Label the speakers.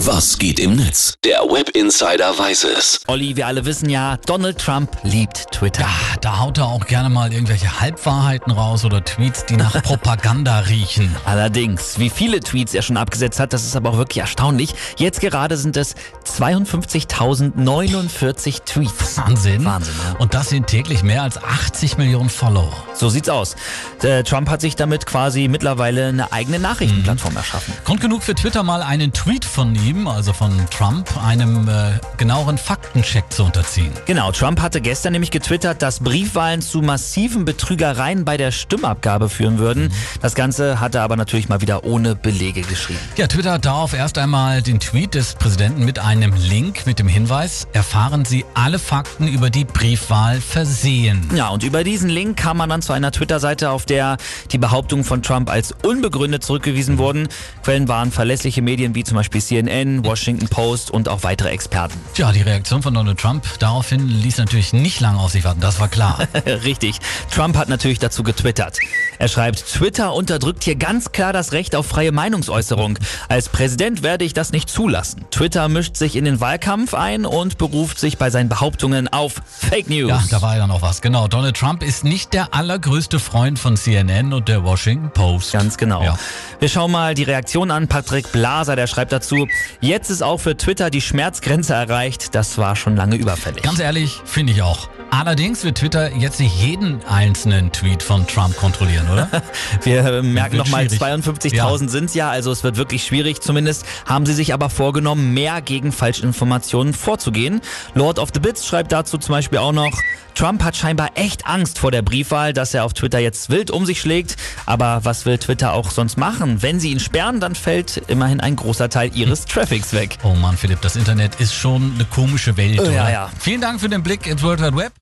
Speaker 1: Was geht im Netz? Der Web Insider weiß es.
Speaker 2: Olli, wir alle wissen ja, Donald Trump liebt Twitter.
Speaker 3: Ja, da haut er auch gerne mal irgendwelche Halbwahrheiten raus oder Tweets, die nach Propaganda riechen.
Speaker 2: Allerdings, wie viele Tweets er schon abgesetzt hat, das ist aber auch wirklich erstaunlich. Jetzt gerade sind es 52.049 Tweets.
Speaker 3: Wahnsinn.
Speaker 2: Wahnsinn, ja.
Speaker 3: Und das sind täglich mehr als 80 Millionen Follower.
Speaker 2: So sieht's aus. Der Trump hat sich damit quasi mittlerweile eine eigene Nachrichtenplattform erschaffen.
Speaker 3: Grund genug für Twitter mal einen Tweet von ihm, also von Trump, einem äh, genaueren Faktencheck zu unterziehen.
Speaker 2: Genau, Trump hatte gestern nämlich getwittert, dass Briefwahlen zu massiven Betrügereien bei der Stimmabgabe führen würden. Das Ganze hat er aber natürlich mal wieder ohne Belege geschrieben.
Speaker 3: Ja, Twitter hat darauf erst einmal den Tweet des Präsidenten mit einem Link mit dem Hinweis, erfahren Sie alle Fakten über die Briefwahl versehen.
Speaker 2: Ja, und über diesen Link kam man dann zu einer Twitter-Seite, auf der die Behauptungen von Trump als unbegründet zurückgewiesen wurden. Quellen waren verlässliche Medien wie zum Beispiel CNN, Washington Post und auch weitere Experten.
Speaker 3: Tja, die Reaktion von Donald Trump daraufhin ließ natürlich nicht lange auf sich warten, das war klar.
Speaker 2: Richtig. Trump hat natürlich dazu getwittert. Er schreibt, Twitter unterdrückt hier ganz klar das Recht auf freie Meinungsäußerung. Als Präsident werde ich das nicht zulassen. Twitter mischt sich in den Wahlkampf ein und beruft sich bei seinen Behauptungen auf Fake News.
Speaker 3: Ja, da war ja noch was. Genau, Donald Trump ist nicht der allergrößte Freund von CNN und der Washington Post.
Speaker 2: Ganz genau.
Speaker 3: Ja.
Speaker 2: Wir schauen mal die Reaktion an. Patrick Blaser, der schreibt dazu, jetzt ist auch für Twitter die Schmerzgrenze erreicht. Das war schon lange überfällig.
Speaker 3: Ganz ehrlich, finde ich auch. Allerdings wird Twitter jetzt nicht jeden einzelnen Tweet von Trump kontrollieren, oder?
Speaker 2: Wir äh, merken nochmal,
Speaker 3: schwierig.
Speaker 2: 52.000 sind ja, also es wird wirklich schwierig. Zumindest haben sie sich aber vorgenommen, mehr gegen Falschinformationen vorzugehen. Lord of the Bits schreibt dazu zum Beispiel auch noch, Trump hat scheinbar echt Angst vor der Briefwahl, dass er auf Twitter jetzt wild um sich schlägt. Aber was will Twitter auch sonst machen? Wenn sie ihn sperren, dann fällt immerhin ein großer Teil ihres Traffics weg.
Speaker 3: Oh Mann, Philipp, das Internet ist schon eine komische Welt,
Speaker 2: Ja,
Speaker 3: oder?
Speaker 2: ja.
Speaker 3: Vielen Dank für den Blick ins World Wide Web.